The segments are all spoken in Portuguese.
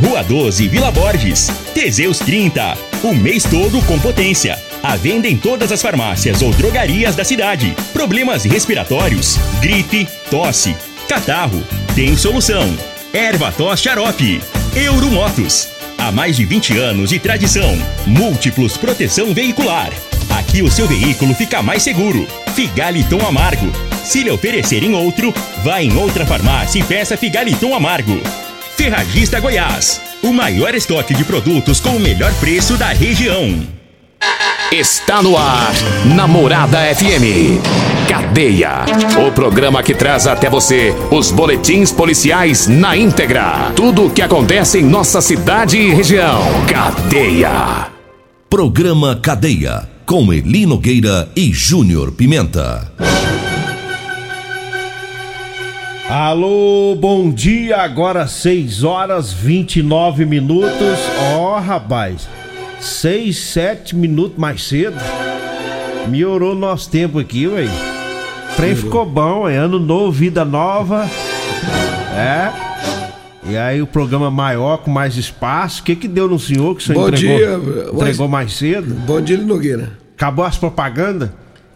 Rua 12, Vila Borges. Teseus 30. O mês todo com potência. A venda em todas as farmácias ou drogarias da cidade. Problemas respiratórios, gripe, tosse, catarro. Tem solução. Erva tos xarope. Euromotos. Há mais de 20 anos de tradição. Múltiplos proteção veicular. Aqui o seu veículo fica mais seguro. Figaliton Amargo. Se lhe oferecerem outro, vá em outra farmácia e peça Figaliton Amargo. Ferragista Goiás. O maior estoque de produtos com o melhor preço da região. Está no ar, Namorada FM. Cadeia. O programa que traz até você os boletins policiais na íntegra. Tudo o que acontece em nossa cidade e região. Cadeia. Programa Cadeia. Com Eli Nogueira e Júnior Pimenta. Alô, bom dia. Agora 6 horas 29 minutos. Ó, oh, rapaz. 6, 7 minutos mais cedo. Melhorou nosso tempo aqui, ué. O trem ficou bom, é ano novo, vida nova. É. E aí o programa maior, com mais espaço. O que que deu no senhor que o senhor Bom entregou, dia, entregou mais cedo? Bom dia, Nogueira. Acabou as propagandas?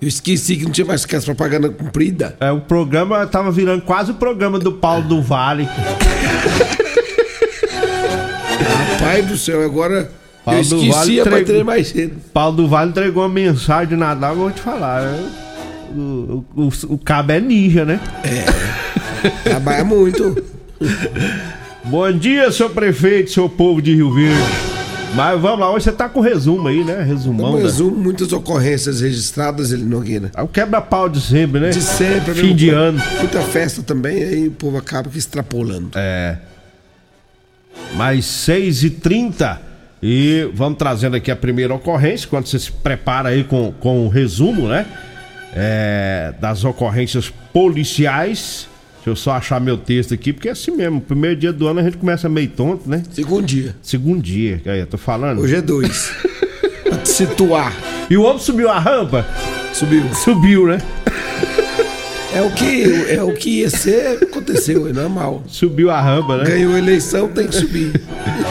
Eu esqueci que não tinha mais que as propaganda comprida. É, o programa tava virando quase o programa do Paulo do Vale. Rapaz do céu, agora Paulo eu do esqueci Vale a entregou- bater mais cedo. Paulo do Vale entregou uma mensagem de Natal, eu vou te falar. né? O, o, o, o cabo é ninja, né? Trabalha muito. Bom dia, seu prefeito, seu povo de Rio Verde. Mas vamos lá, hoje você tá com resumo aí, né? Resumão. Um da- resumo, muitas ocorrências registradas, ele Nogueira. É o quebra-pau de sempre, né? De sempre. Fim né? de ano. Muita festa também, aí o povo acaba que extrapolando. É. Mais 6 e 30 E vamos trazendo aqui a primeira ocorrência, quando você se prepara aí com, com o resumo, né? É, das ocorrências policiais. Deixa eu só achar meu texto aqui, porque é assim mesmo. Primeiro dia do ano a gente começa meio tonto, né? Segundo dia. Segundo dia, aí eu tô falando. Hoje é dois. pra te situar. E o homem subiu a rampa? Subiu. Subiu, né? É o que, é o que ia ser, aconteceu, é normal. Subiu a rampa, né? Ganhou a eleição, tem que subir.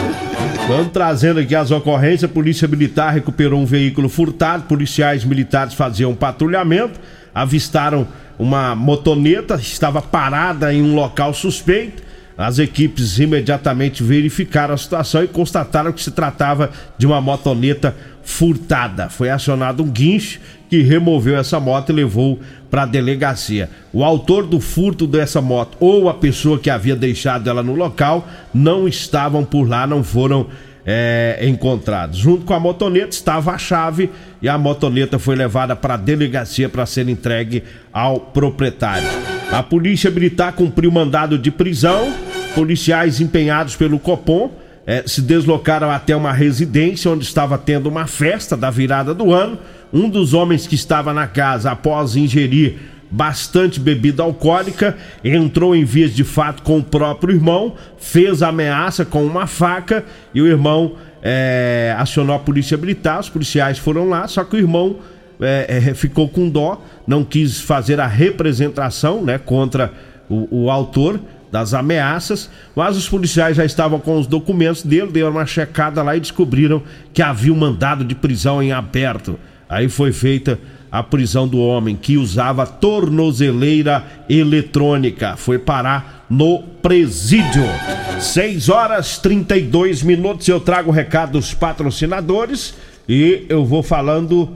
Vamos trazendo aqui as ocorrências. A Polícia Militar recuperou um veículo furtado. Policiais militares faziam patrulhamento, avistaram uma motoneta, estava parada em um local suspeito. As equipes imediatamente verificaram a situação e constataram que se tratava de uma motoneta furtada. Foi acionado um guincho que removeu essa moto e levou para a delegacia. O autor do furto dessa moto ou a pessoa que havia deixado ela no local não estavam por lá, não foram é, encontrados. Junto com a motoneta estava a chave e a motoneta foi levada para a delegacia para ser entregue ao proprietário. A polícia militar cumpriu mandado de prisão. Policiais empenhados pelo Copom eh, se deslocaram até uma residência onde estava tendo uma festa da virada do ano. Um dos homens que estava na casa após ingerir bastante bebida alcoólica, entrou em vias de fato com o próprio irmão, fez ameaça com uma faca e o irmão eh, acionou a polícia militar. Os policiais foram lá, só que o irmão eh, eh, ficou com dó, não quis fazer a representação né, contra o, o autor das ameaças, mas os policiais já estavam com os documentos dele, deram uma checada lá e descobriram que havia um mandado de prisão em aberto. Aí foi feita a prisão do homem que usava tornozeleira eletrônica. Foi parar no presídio. 6 horas 32 minutos. Eu trago o recado dos patrocinadores e eu vou falando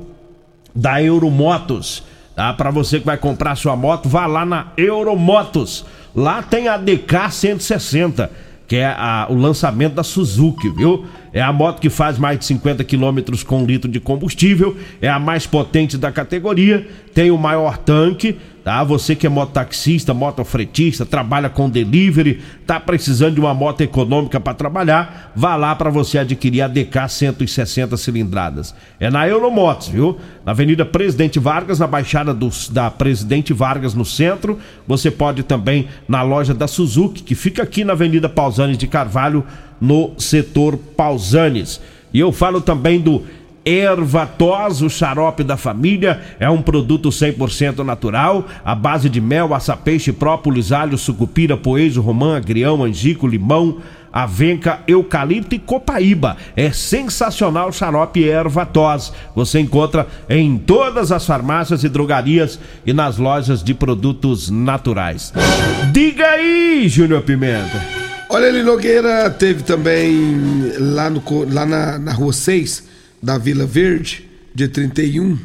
da Euromotos. Tá? Para você que vai comprar sua moto, vá lá na Euromotos. Lá tem a DK 160, que é a- o lançamento da Suzuki, viu? É a moto que faz mais de 50 quilômetros com um litro de combustível, é a mais potente da categoria, tem o maior tanque, tá? Você que é mototaxista, motofretista, trabalha com delivery, tá precisando de uma moto econômica para trabalhar, vá lá para você adquirir a DK 160 cilindradas. É na Euromotos, viu? Na Avenida Presidente Vargas, na Baixada dos- da Presidente Vargas, no centro. Você pode também na loja da Suzuki, que fica aqui na Avenida Pausanes de Carvalho, no setor Pausanes. E eu falo também do Ervatos, o xarope da família, é um produto 100% natural, à base de mel, açapeixe, própolis, alho, sucupira, poejo, romã, agrião, angico, limão, avenca, eucalipto e copaíba. É sensacional o xarope Ervatos. Você encontra em todas as farmácias e drogarias e nas lojas de produtos naturais. Diga aí, Júnior Pimenta. Olha, ele Nogueira teve também lá, no, lá na, na rua 6 da Vila Verde, dia 31,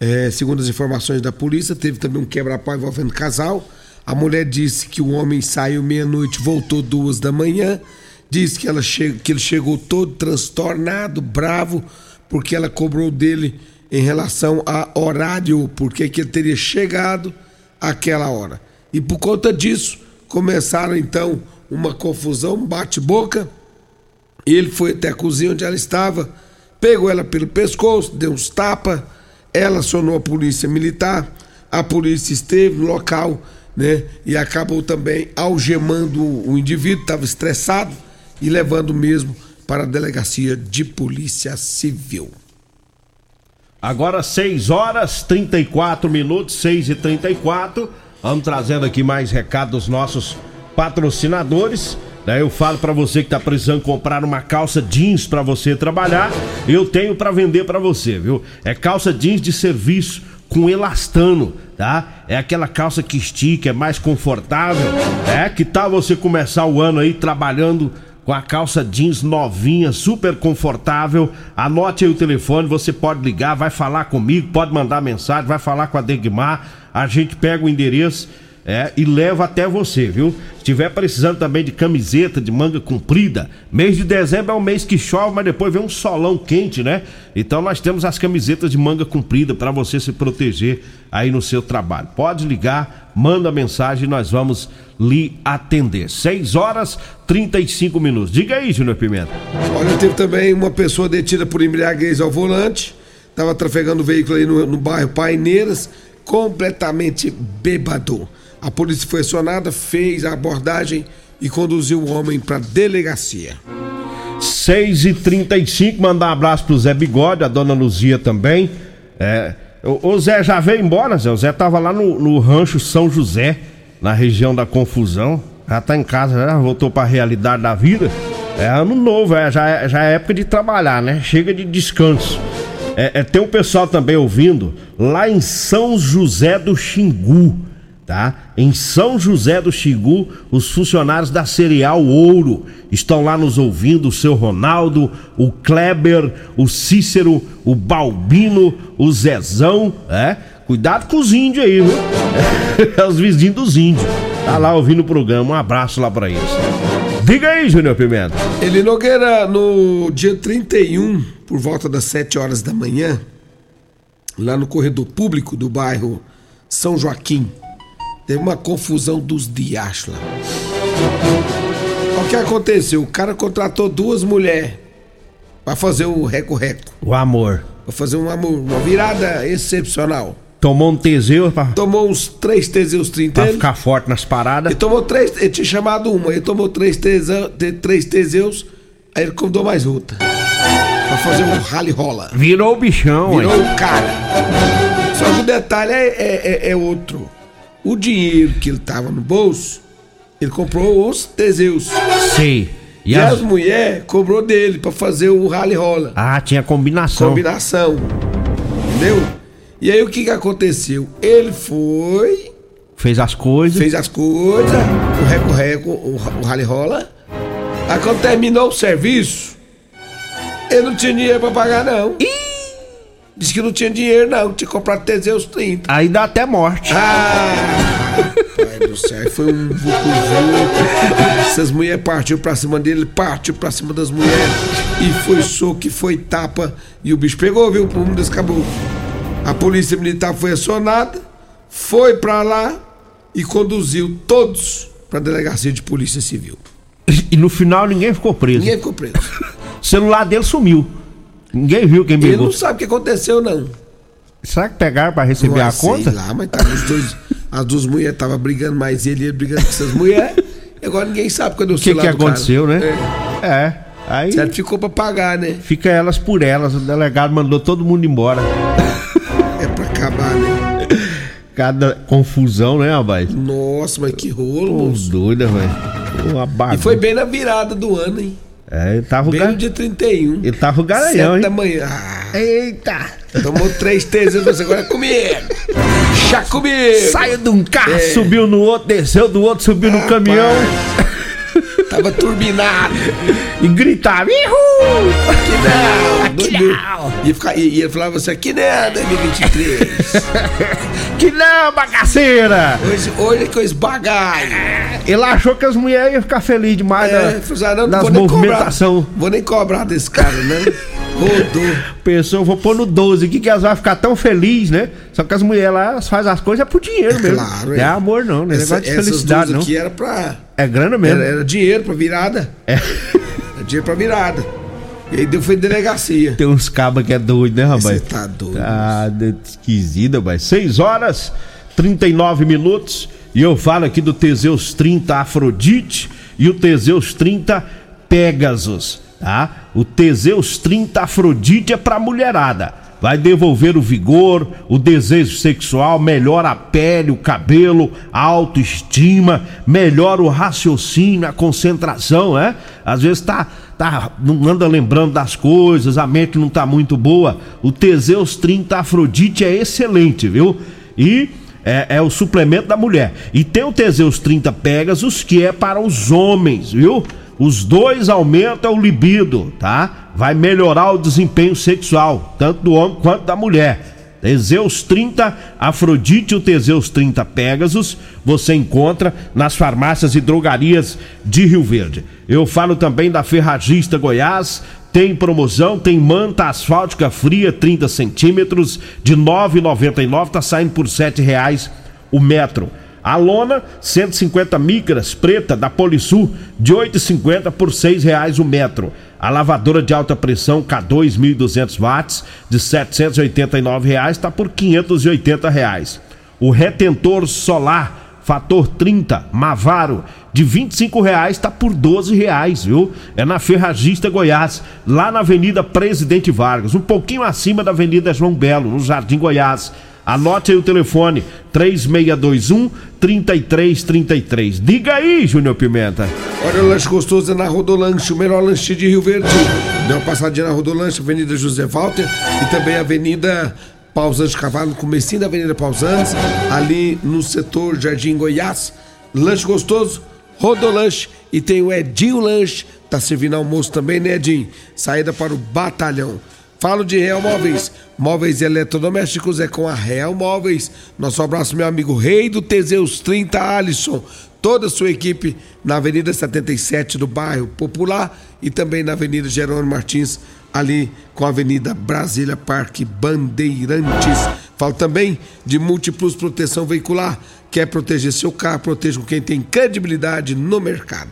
é, segundo as informações da polícia, teve também um quebra-pau envolvendo casal. A mulher disse que o homem saiu meia-noite, voltou duas da manhã. Diz que, ela che que ele chegou todo transtornado, bravo, porque ela cobrou dele em relação a horário, porque que ele teria chegado àquela hora. E por conta disso, começaram então uma confusão, um bate-boca. Ele foi até a cozinha onde ela estava, pegou ela pelo pescoço, deu uns tapas, ela acionou a polícia militar, a polícia esteve no local, né? E acabou também algemando o indivíduo, estava estressado e levando mesmo para a delegacia de polícia civil. Agora 6 horas 34 minutos, 6 e 34 Vamos trazendo aqui mais recados dos nossos patrocinadores. Daí eu falo para você que tá precisando comprar uma calça jeans para você trabalhar, eu tenho para vender para você, viu? É calça jeans de serviço com elastano, tá? É aquela calça que estica, é mais confortável. É que tal você começar o ano aí trabalhando com a calça jeans novinha, super confortável. Anote aí o telefone, você pode ligar, vai falar comigo, pode mandar mensagem, vai falar com a Degmar. A gente pega o endereço é, e leva até você, viu? Se tiver precisando também de camiseta de manga comprida, mês de dezembro é um mês que chove, mas depois vem um solão quente, né? Então nós temos as camisetas de manga comprida para você se proteger aí no seu trabalho. Pode ligar, manda mensagem, nós vamos lhe atender. 6 horas 35 minutos. Diga aí, Júnior Pimenta. Olha, teve também uma pessoa detida por embriaguez ao volante, estava trafegando o veículo aí no, no bairro Paineiras, completamente bêbado. A polícia foi acionada, fez a abordagem e conduziu o homem para delegacia. 6 e 35 mandar um abraço pro Zé Bigode, a dona Luzia também. É, o, Zé já veio embora, Zé. O Zé tava lá no, no rancho São José, na região da confusão. Já tá em casa, já voltou pra realidade da vida. É ano novo, é, já, é, já é época de trabalhar, né? Chega de descanso. É, é, tem um pessoal também ouvindo lá em São José do Xingu tá? Em São José do Xingu, os funcionários da Cereal Ouro estão lá nos ouvindo, o seu Ronaldo, o Kleber, o Cícero, o Balbino, o Zezão, é? Cuidado com os índios aí, viu? É, os vizinhos dos índios. Tá lá ouvindo o programa, um abraço lá pra eles. Diga aí, Júnior Pimenta. Ele Nogueira, no dia 31, por volta das 7 horas da manhã, lá no corredor público do bairro São Joaquim, Teve uma confusão dos diachos lá. O que aconteceu? O cara contratou duas mulheres para fazer o reco-reco. O amor. Pra fazer um amor, uma virada excepcional. Tomou um Teseus pra... Tomou uns três Teseus 30 Pra ficar forte nas paradas. Ele tomou três, ele tinha chamado uma, ele tomou três, teseus, três Teseus, aí ele convidou mais outra. Pra fazer um rally rola. Virou o bichão, Virou o cara. Só que o detalhe é, é, é, é outro. O dinheiro que ele tava no bolso, ele comprou os Teseus. Sei. E, e as, as mulheres cobrou dele para fazer o rally rola. Ah, tinha combinação. Combinação. Entendeu? E aí o que que aconteceu? Ele foi. Fez as coisas. Fez as coisas. O reco-reco, o, o rally rola. Aí quando terminou o serviço, ele não tinha dinheiro pra pagar, não. Ih! Disse que não tinha dinheiro, não, tinha comprado Teseus 30. Aí dá até morte. Ah! Pai do céu, foi um vucu Essas mulheres partiu pra cima dele, partiu pra cima das mulheres. E foi soco, foi tapa. E o bicho pegou, viu? O mundo acabou. A polícia militar foi acionada, foi pra lá e conduziu todos pra delegacia de polícia civil. E no final ninguém ficou preso. Ninguém ficou preso. o celular dele sumiu. Ninguém viu quem pegou. Ele não sabe o que aconteceu, não. Será que pegaram pra receber a conta? Sei lá, mas tava os dois, as duas mulheres estavam brigando mais ele e ele brigando com essas mulheres. Agora ninguém sabe quando o que que aconteceu, cara. né? É. é. Aí Certo, ficou pra pagar, né? fica elas por elas. O delegado mandou todo mundo embora. Cada confusão, né, rapaz? Nossa, mas que rolo, Pô, moço. doida, velho. Uma E bagunça. foi bem na virada do ano, hein? É, ele tava Bem gar... no dia 31. Ele tava o garanhão, Sete da hein? manhã. Ah, Eita! tomou três T's você agora é comigo. Chá comigo. Saiu de um carro, É. subiu no outro, desceu do outro, subiu no Rapaz. caminhão Tava turbinado. E gritava: Ihu! Não, Aqui doido. não. Ia ficar, e ia falar você aqui não, 2023. Que não, bagaceira! Hoje, hoje é que eu esbagalho. Ele achou que as mulheres iam ficar felizes demais É, né? falou, ah, não, nas movimentação. cobrar. Vou nem cobrar desse cara, né? Rodou. Pensou, eu vou pôr no 12 aqui que elas vão ficar tão felizes, né? Só que as mulheres lá elas fazem as coisas é por dinheiro mesmo. Claro, Não é amor, não. Não é Essa, negócio de felicidade, não. aqui era pra. É grana mesmo. Era, era dinheiro pra virada. É. Dinheiro pra virada. E aí deu foi delegacia. Tem uns cabas que é doido, né, rapaz? Você tá doido. Ah, de- esquisita, mas 6 horas 39 minutos. E eu falo aqui do Teseus 30 Afrodite e o Teseus 30 Pegasus, tá? O Teseus 30 Afrodite é pra mulherada. Vai devolver o vigor, o desejo sexual, melhora a pele, o cabelo, a autoestima, melhora o raciocínio, a concentração, né? Às vezes tá, tá, não anda lembrando das coisas, a mente não tá muito boa. O Teseus 30 Afrodite é excelente, viu? E é, é o suplemento da mulher. E tem o Teseus 30 Pegasus, que é para os homens, viu? Os dois aumentam o libido, tá? Vai melhorar o desempenho sexual, tanto do homem quanto da mulher. Teseus 30 Afrodite o Teseus 30 Pegasus você encontra nas farmácias e drogarias de Rio Verde. Eu falo também da Ferragista Goiás, tem promoção, tem manta asfáltica fria 30 centímetros de R$ 9,99, tá saindo por 7 reais o metro. A lona, 150 micras, preta, da Polisul, de 8,50 por 6 reais o metro. A lavadora de alta pressão K2 1.200 watts, de 789 reais, está por 580 reais. O retentor solar fator 30 Mavaro de 25 reais está por 12 reais, viu? É na Ferragista Goiás, lá na Avenida Presidente Vargas, um pouquinho acima da Avenida João Belo, no Jardim Goiás. Anote aí o telefone 3621 3333. Diga aí, Júnior Pimenta. Olha o lanche gostoso é na Rodolanche, o melhor lanche de Rio Verde. Dê uma passadinha na Rodolanche, Avenida José Walter e também Avenida Pausantes Cavalo, comecinho da Avenida Pausantes, ali no setor Jardim Goiás. Lanche gostoso, Rodolanche e tem o Edinho Lanche, tá servindo almoço também, né, Edinho? Saída para o batalhão. Falo de Real Móveis. Móveis eletrodomésticos é com a Real Móveis. Nosso abraço, meu amigo Rei do Teseus 30, Alisson. Toda a sua equipe na Avenida 77 do bairro Popular e também na Avenida Jerônimo Martins, ali com a Avenida Brasília Parque Bandeirantes. Falo também de Múltiplos Proteção Veicular. Quer proteger seu carro? Proteja com quem tem credibilidade no mercado.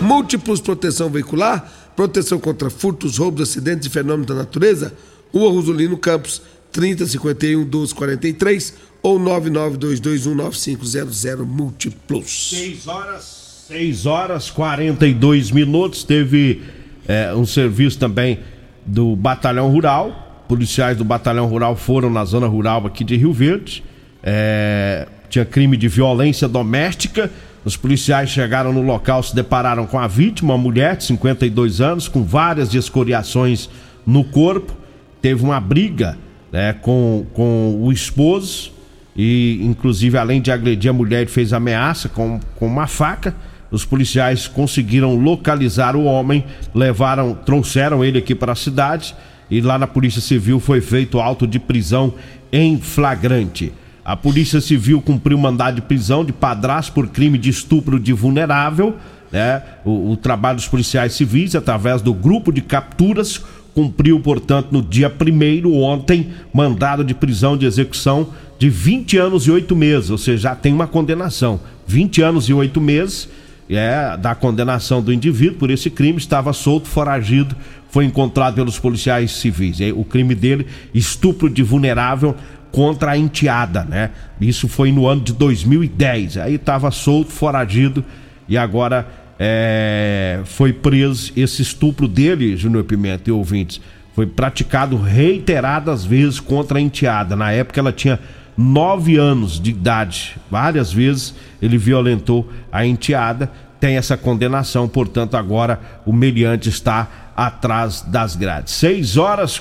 Múltiplos Proteção Veicular, proteção contra furtos, roubos, acidentes e fenômenos da natureza. Rua Rosolino Campos, 3051 1243 ou 992219500 Múltiplos. 6 horas, 6 horas 42 minutos. Teve é, um serviço também do Batalhão Rural. Policiais do Batalhão Rural foram na zona rural aqui de Rio Verde. É, tinha crime de violência doméstica. Os policiais chegaram no local, se depararam com a vítima, uma mulher de 52 anos, com várias escoriações no corpo. Teve uma briga né, com, com o esposo e, inclusive, além de agredir a mulher, ele fez ameaça com, com uma faca. Os policiais conseguiram localizar o homem, levaram, trouxeram ele aqui para a cidade e lá na Polícia Civil foi feito auto de prisão em flagrante. A Polícia Civil cumpriu mandado de prisão de padrasto por crime de estupro de vulnerável. Né? O, o trabalho dos policiais civis, através do grupo de capturas, cumpriu, portanto, no dia 1 ontem, mandado de prisão de execução de 20 anos e 8 meses, ou seja, já tem uma condenação. 20 anos e 8 meses é, da condenação do indivíduo por esse crime, estava solto, foragido, foi encontrado pelos policiais civis. O crime dele, estupro de vulnerável contra a enteada, né? Isso foi no ano de 2010. Aí estava solto, foragido e agora é, foi preso esse estupro dele, Júnior Pimenta e ouvintes, foi praticado reiteradas vezes contra a enteada. Na época ela tinha nove anos de idade. Várias vezes ele violentou a enteada. Tem essa condenação, portanto, agora o meliante está atrás das grades. 6 horas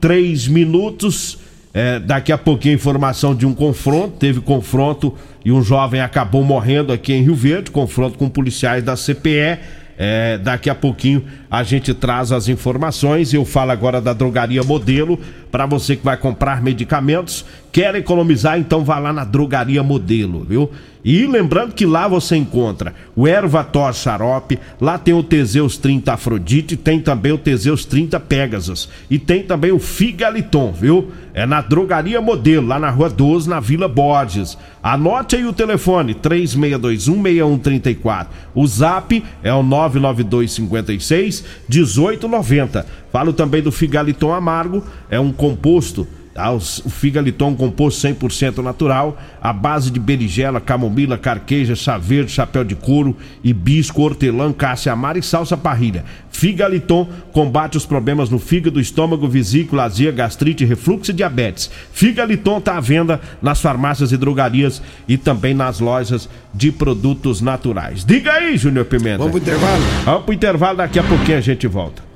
43 minutos. É, daqui a pouquinho informação de um confronto. Teve confronto e um jovem acabou morrendo aqui em Rio Verde. Confronto com policiais da CPE. É, daqui a pouquinho a gente traz as informações. Eu falo agora da drogaria Modelo para você que vai comprar medicamentos. Quer economizar? Então vá lá na drogaria Modelo, viu? E lembrando que lá você encontra o Ervator Xarope, lá tem o Teseus 30 Afrodite, tem também o Teseus 30 Pegasus e tem também o Figaliton, viu? É na Drogaria Modelo, lá na Rua 12, na Vila Borges. Anote aí o telefone 36216134. O Zap é o 99256 1890. Falo também do Figaliton Amargo, é um composto o figaliton composto 100% natural, a base de berigela, camomila, carqueja, chá verde, chapéu de couro, hibisco, hortelã, cássia amara e salsa parrilha. Figaliton combate os problemas no fígado, estômago, vesícula, azia, gastrite, refluxo e diabetes. Figaliton está à venda nas farmácias e drogarias e também nas lojas de produtos naturais. Diga aí, Júnior Pimenta. Vamos pro intervalo? Vamos pro intervalo, daqui a pouquinho a gente volta.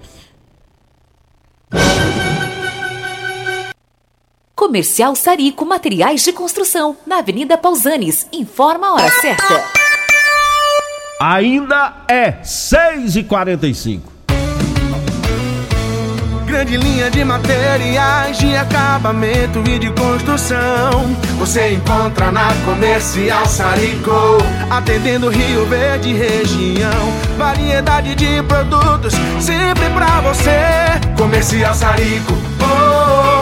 Comercial Sarico Materiais de Construção, na Avenida Pausanes. Informa a hora certa. Ainda é 6h45. Grande linha de materiais de acabamento e de construção. Você encontra na Comercial Sarico. Atendendo Rio Verde região. Variedade de produtos sempre pra você. Comercial Sarico. Oh, oh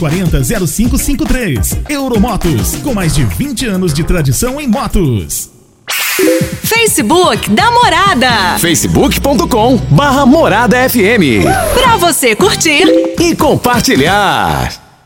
40 0553. Euromotos, com mais de 20 anos de tradição em motos. Facebook da Morada. facebook.com barra Morada FM. Pra você curtir e compartilhar.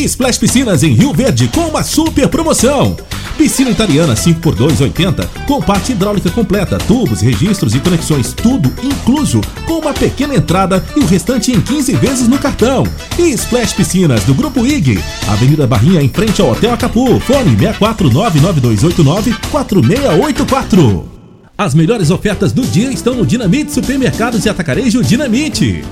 Splash Piscinas em Rio Verde com uma super promoção. Piscina italiana 5x2 80 com parte hidráulica completa, tubos, registros e conexões, tudo incluso, com uma pequena entrada e o restante em 15 vezes no cartão. E Splash Piscinas do Grupo IG, Avenida Barrinha em frente ao Hotel Acapu, fone 64992894684. As melhores ofertas do dia estão no Dinamite Supermercados e Atacarejo Dinamite.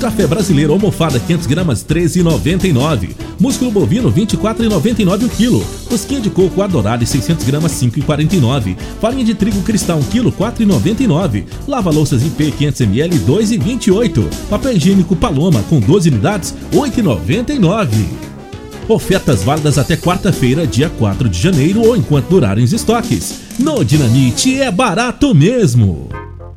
Café brasileiro almofada 500 gramas 13,99. Músculo bovino 24,99 o quilo. Cosquinha de coco adorado 600 gramas 5,49. Farinha de trigo cristal 1 quilo 4,99. Lava louças IP 500 ml 2,28. Papel higiênico Paloma com 12 unidades 8,99. Ofertas válidas até quarta-feira, dia 4 de janeiro ou enquanto durarem os estoques. No Dinamite é barato mesmo.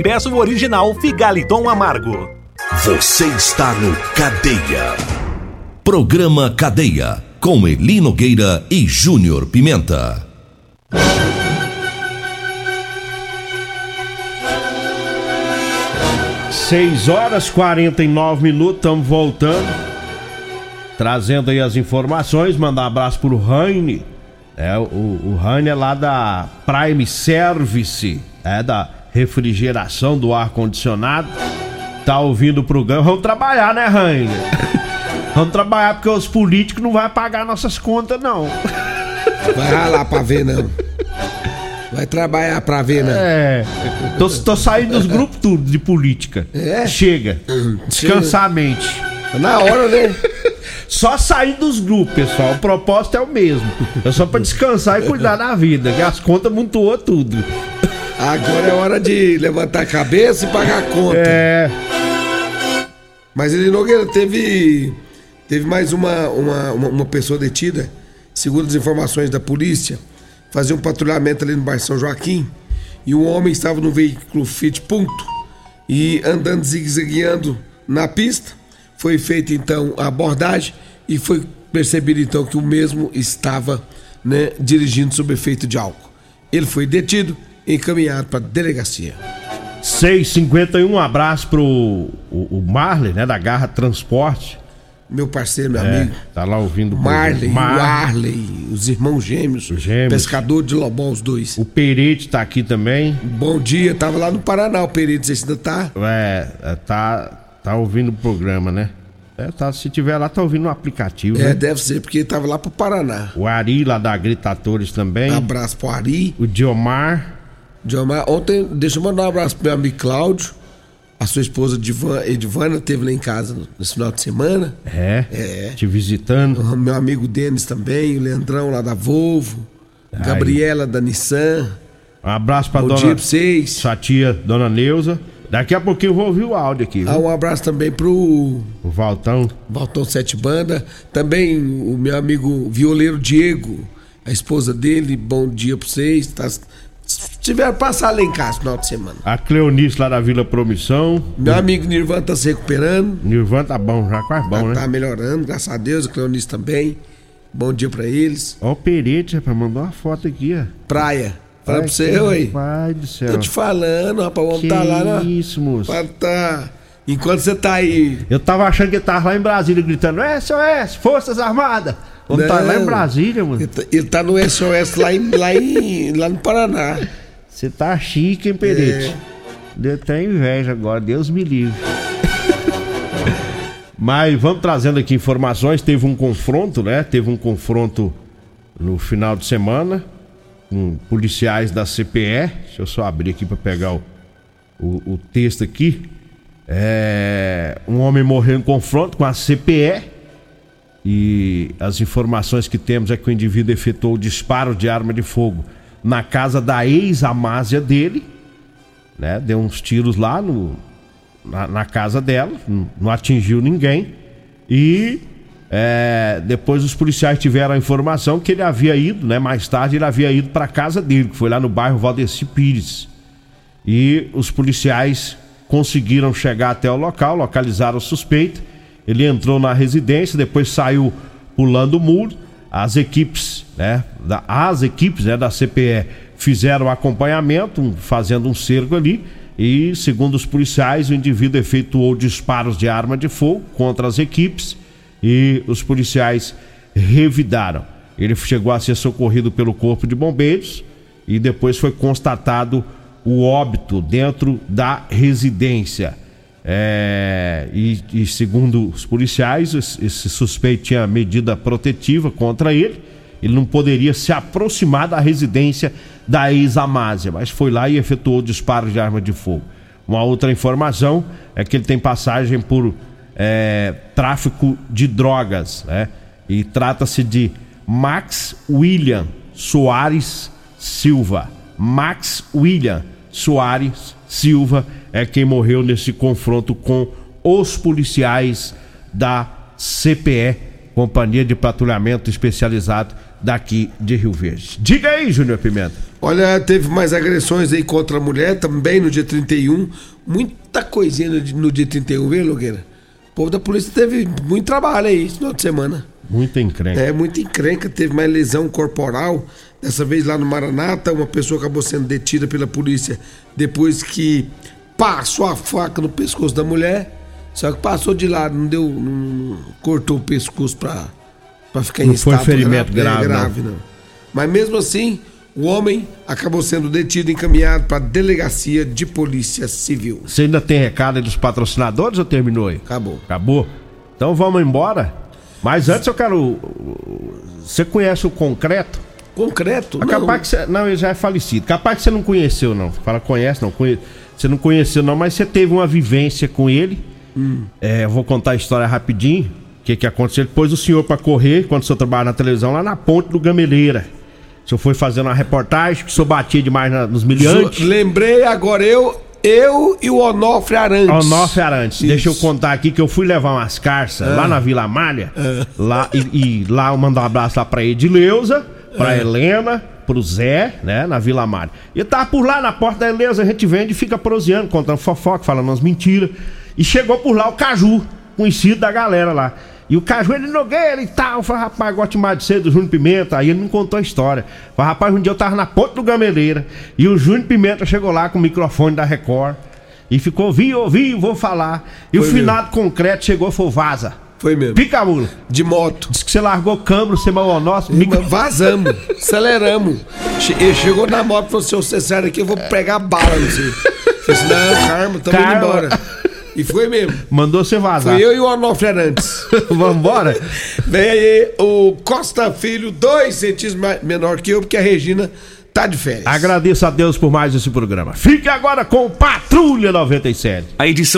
e peça o original Figaliton Amargo. Você está no Cadeia. Programa Cadeia. Com Eli Nogueira e Júnior Pimenta. Seis horas 49 minutos, estamos voltando. Trazendo aí as informações, mandar um abraço pro Raine. É, o, o Raine é lá da Prime Service, é da refrigeração do ar-condicionado. Tá ouvindo o programa. Vamos trabalhar, né, Raine? Vamos trabalhar porque os políticos não vão pagar nossas contas, não. Vai ralar pra ver, não. Vai trabalhar pra ver, não. É. Tô, tô saindo dos grupos tudo de política. É? Chega. Descansar a mente. Na hora, né? Só sair dos grupos, pessoal. O propósito é o mesmo. É só pra descansar e cuidar da vida, que as contas montuou tudo. Agora é hora de levantar a cabeça e pagar a conta. É. Mas ele Nogueira teve teve mais uma, uma, uma, uma pessoa detida, segundo as informações da polícia, fazia um patrulhamento ali no bairro São Joaquim e um homem estava no veículo Fiat Punto e andando zigue-zagueando na pista. Foi feita então a abordagem e foi percebido então que o mesmo estava né, dirigindo sob efeito de álcool. Ele foi detido encaminhado para a delegacia. 651, um abraço pro o, o Marley, né, da Garra Transporte. Meu parceiro, meu É, amigo. Tá lá ouvindo o Marley, programa. o Arley, os irmãos gêmeos, gêmeos. pescador de Lobão, os dois. O Perete tá aqui também. Bom dia, tava lá no Paraná, o Perito, você ainda tá? É, é, tá, tá ouvindo o programa, né? É, tá, se tiver lá, tá ouvindo no aplicativo, É, né? deve ser, porque tava lá pro Paraná. O Ari lá da Gritatores também. Abraço pro Ari. O Diomar. Diomar, ontem, deixa eu mandar um abraço pro meu amigo Cláudio. A sua esposa Divan, Edivana esteve lá em casa nesse final de semana. É. É. Te visitando. O meu amigo Denis também, o Leandrão lá da Volvo. Ai. Gabriela da Nissan. Um abraço pra Bom dona. dia pra vocês. Sua tia, dona Neuza. Daqui a pouquinho eu vou ouvir o áudio aqui. Ah, um abraço também pro O Valtão. Valtão Sete Banda. Também o meu amigo violeiro Diego, a esposa dele. Bom dia pra vocês. Tá, tiver passar lá em casa no final de semana. A Cleonice lá da Vila Promissão. Meu amigo Nirvan tá se recuperando. Nirvan tá bom, já quase bom, tá, né? tá melhorando, graças a Deus. A Cleonice também. Bom dia pra eles. Ó o Perete, rapaz, mandou uma foto aqui, ó. Praia. Fala Ai, pra você, oi. Pai do céu. Tô te falando, rapaz. Vamos Que tá lá na. isso, moço. Tá. Enquanto você tá aí. Eu tava achando que ele tava lá em Brasília gritando SOS, Forças Armadas. Vamos tá lá em. Brasília, mano. Ele tá, ele tá no SOS lá, em, lá, em, lá no Paraná. Você tá chique, hein, Perete? É. Deu até inveja agora, Deus me livre. Mas vamos trazendo aqui informações. Teve um confronto, né? Teve um confronto no final de semana com policiais da CPE. Deixa eu só abrir aqui para pegar o, o, o texto aqui. É, um homem morreu em confronto com a CPE. E as informações que temos é que o indivíduo efetuou o disparo de arma de fogo na casa da ex-amásia dele, né? Deu uns tiros lá no, na, na casa dela, não, atingiu ninguém. E É, depois os policiais tiveram a informação que ele havia ido, né? Mais tarde ele havia ido para casa dele, que foi lá no bairro Valdeci Pires. E os policiais conseguiram chegar até o local, localizaram o suspeito. Ele entrou na residência, depois saiu pulando o muro. As equipes, né? Da, as equipes né, da CPE fizeram acompanhamento, fazendo um cerco ali. E, segundo os policiais, o indivíduo efetuou disparos de arma de fogo contra as equipes e os policiais revidaram. Ele chegou a ser socorrido pelo Corpo de Bombeiros e depois foi constatado o óbito dentro da residência. É, e, e, segundo os policiais, esse suspeito tinha medida protetiva contra ele. Ele não poderia se aproximar da residência da ex-Amásia, mas foi lá e efetuou o disparo de arma de fogo. Uma outra informação é que ele tem passagem por é, tráfico de drogas, né? E trata-se de Max William Soares Silva. Max William Soares Silva é quem morreu nesse confronto com os policiais da CPE, Companhia de Patrulhamento Especializado daqui de Rio Verde. Diga aí, Júnior Pimenta. Olha, teve mais agressões aí contra a mulher também no dia 31. Muita coisinha no, dia 31, viu, Logueira? O povo da polícia teve muito trabalho aí esse final de semana. Muita encrenca. É, muita encrenca. Teve mais lesão corporal. Dessa vez lá no Maranata, uma pessoa acabou sendo detida pela polícia depois que passou a faca no pescoço da mulher. Só que passou de lado, não deu. Não, cortou o pescoço pra, pra ficar não em estado. Não foi ferimento grave, grave, grave não. não. Mas mesmo assim, o homem acabou sendo detido e encaminhado para a delegacia de polícia civil. Você ainda tem recado aí dos patrocinadores ou terminou aí? Acabou. Acabou? Então vamos embora. Mas antes eu quero. Você conhece o concreto? Concreto? É capaz não. que você. Não, ele já é falecido. Capaz que você não conheceu, não. Fala, conhece, não. Conhece. Você não conheceu, não, mas você teve uma vivência com ele. Hum. É, eu vou contar a história rapidinho. O que, que aconteceu? Ele pôs o senhor para correr, quando o senhor trabalhava na televisão, lá na ponte do Gameleira. O senhor foi fazendo uma reportagem que o senhor batia demais na, nos miliantes. Lembrei agora, eu eu e o Onofre Arantes. Onofre Arantes. Isso. Deixa eu contar aqui que eu fui levar umas carças é. lá na Vila Malha. É. Lá, e, e, lá eu mando um abraço lá pra Edileuza, pra é. Helena, pro Zé, né? Na Vila Malha. E tava por lá na porta da Helena, a gente vende e fica proseando, contando fofoca, falando umas mentiras. E chegou por lá o Caju, conhecido da galera lá. E o Cajueiro Nogueira e tal. Falei, rapaz, gosto mais de ser do Júnior Pimenta. Aí ele me contou a história. Falei, rapaz, um dia eu tava na ponta do Gameleira. E o Júnior Pimenta chegou lá com o microfone da Record. E ficou, ouvi, ouvi, vou falar. E Foi o finado mesmo. concreto chegou e falou, vaza. Foi mesmo. Pica a mula. De moto. Disse que você largou o câmbio, você malou o nosso. Micro... Vazamos, aceleramos. Ele chegou na moto e falou: se você sair daqui, eu vou pegar bala no você. Falei assim, não, karma, tamo indo embora. E foi mesmo. Mandou você vazar. Foi eu e o Onofre antes. Vambora? Vem aí o Costa Filho, dois centímetros menor que eu, porque a Regina tá de férias. Agradeço a Deus por mais esse programa. Fique agora com Patrulha 97. A edição